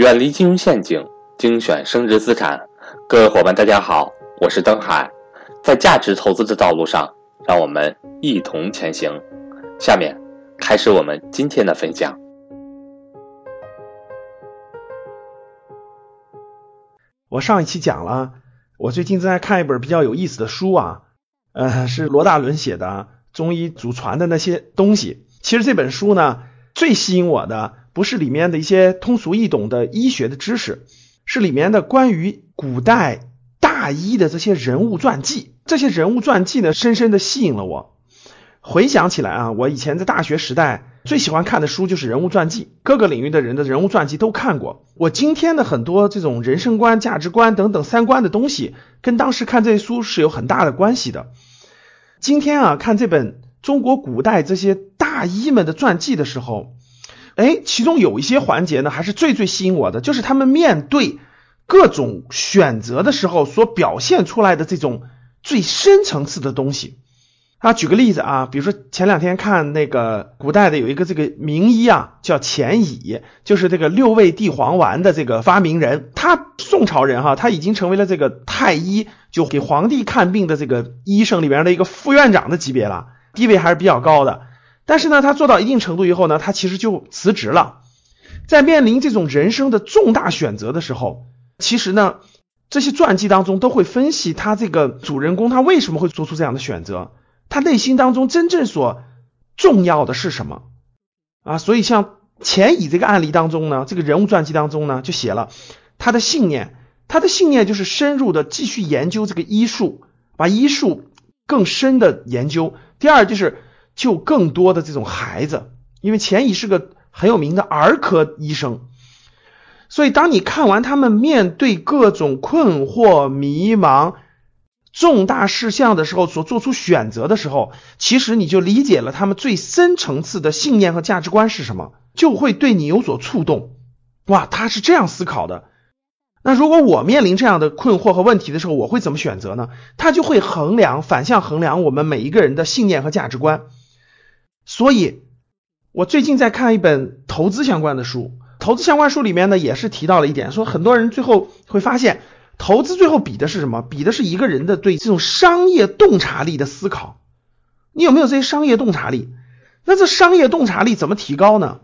远离金融陷阱，精选升值资产。各位伙伴，大家好，我是登海。在价值投资的道路上，让我们一同前行。下面开始我们今天的分享。我上一期讲了，我最近正在看一本比较有意思的书啊，呃，是罗大伦写的中医祖传的那些东西。其实这本书呢，最吸引我的不是里面的一些通俗易懂的医学的知识，是里面的关于古代大医的这些人物传记。这些人物传记呢，深深的吸引了我。回想起来啊，我以前在大学时代最喜欢看的书就是人物传记，各个领域的人的人物传记都看过。我今天的很多这种人生观、价值观等等三观的东西，跟当时看这些书是有很大的关系的。今天啊，看这本中国古代这些大医们的传记的时候，哎，其中有一些环节呢，还是最最吸引我的，就是他们面对各种选择的时候所表现出来的这种最深层次的东西。啊，举个例子啊，比如说前两天看那个古代的有一个这个名医啊，叫钱乙，就是这个六味地黄丸的这个发明人。他宋朝人哈，他已经成为了这个太医，就给皇帝看病的这个医生里边的一个副院长的级别了，地位还是比较高的。但是呢，他做到一定程度以后呢，他其实就辞职了。在面临这种人生的重大选择的时候，其实呢，这些传记当中都会分析他这个主人公他为什么会做出这样的选择。他内心当中真正所重要的是什么啊？所以像钱乙这个案例当中呢，这个人物传记当中呢，就写了他的信念。他的信念就是深入的继续研究这个医术，把医术更深的研究。第二就是救更多的这种孩子，因为钱乙是个很有名的儿科医生。所以当你看完他们面对各种困惑、迷茫。重大事项的时候所做出选择的时候，其实你就理解了他们最深层次的信念和价值观是什么，就会对你有所触动。哇，他是这样思考的。那如果我面临这样的困惑和问题的时候，我会怎么选择呢？他就会衡量，反向衡量我们每一个人的信念和价值观。所以，我最近在看一本投资相关的书，投资相关书里面呢也是提到了一点，说很多人最后会发现。投资最后比的是什么？比的是一个人的对这种商业洞察力的思考。你有没有这些商业洞察力？那这商业洞察力怎么提高呢？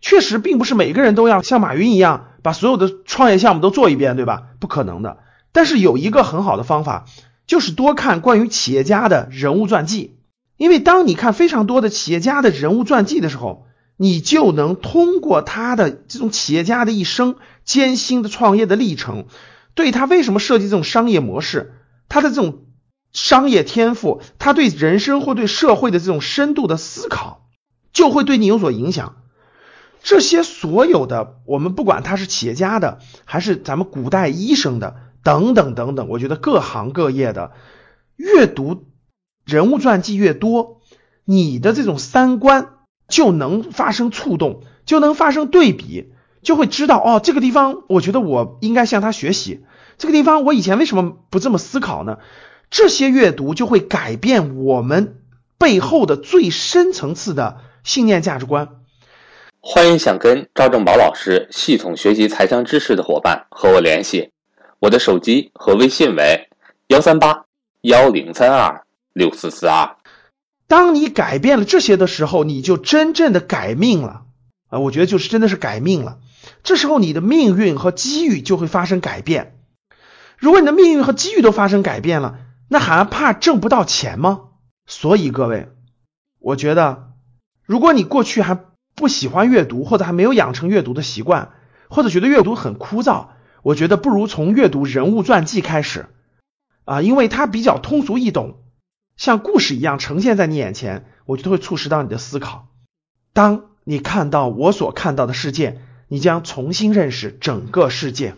确实，并不是每个人都要像马云一样把所有的创业项目都做一遍，对吧？不可能的。但是有一个很好的方法，就是多看关于企业家的人物传记。因为当你看非常多的企业家的人物传记的时候，你就能通过他的这种企业家的一生艰辛的创业的历程。对他为什么设计这种商业模式，他的这种商业天赋，他对人生或对社会的这种深度的思考，就会对你有所影响。这些所有的，我们不管他是企业家的，还是咱们古代医生的，等等等等，我觉得各行各业的阅读人物传记越多，你的这种三观就能发生触动，就能发生对比。就会知道哦，这个地方我觉得我应该向他学习。这个地方我以前为什么不这么思考呢？这些阅读就会改变我们背后的最深层次的信念价值观。欢迎想跟赵正宝老师系统学习财商知识的伙伴和我联系，我的手机和微信为幺三八幺零三二六四四二。当你改变了这些的时候，你就真正的改命了啊！我觉得就是真的是改命了。这时候你的命运和机遇就会发生改变。如果你的命运和机遇都发生改变了，那还怕挣不到钱吗？所以各位，我觉得，如果你过去还不喜欢阅读，或者还没有养成阅读的习惯，或者觉得阅读很枯燥，我觉得不如从阅读人物传记开始啊，因为它比较通俗易懂，像故事一样呈现在你眼前，我觉得会促使到你的思考。当你看到我所看到的世界。你将重新认识整个世界。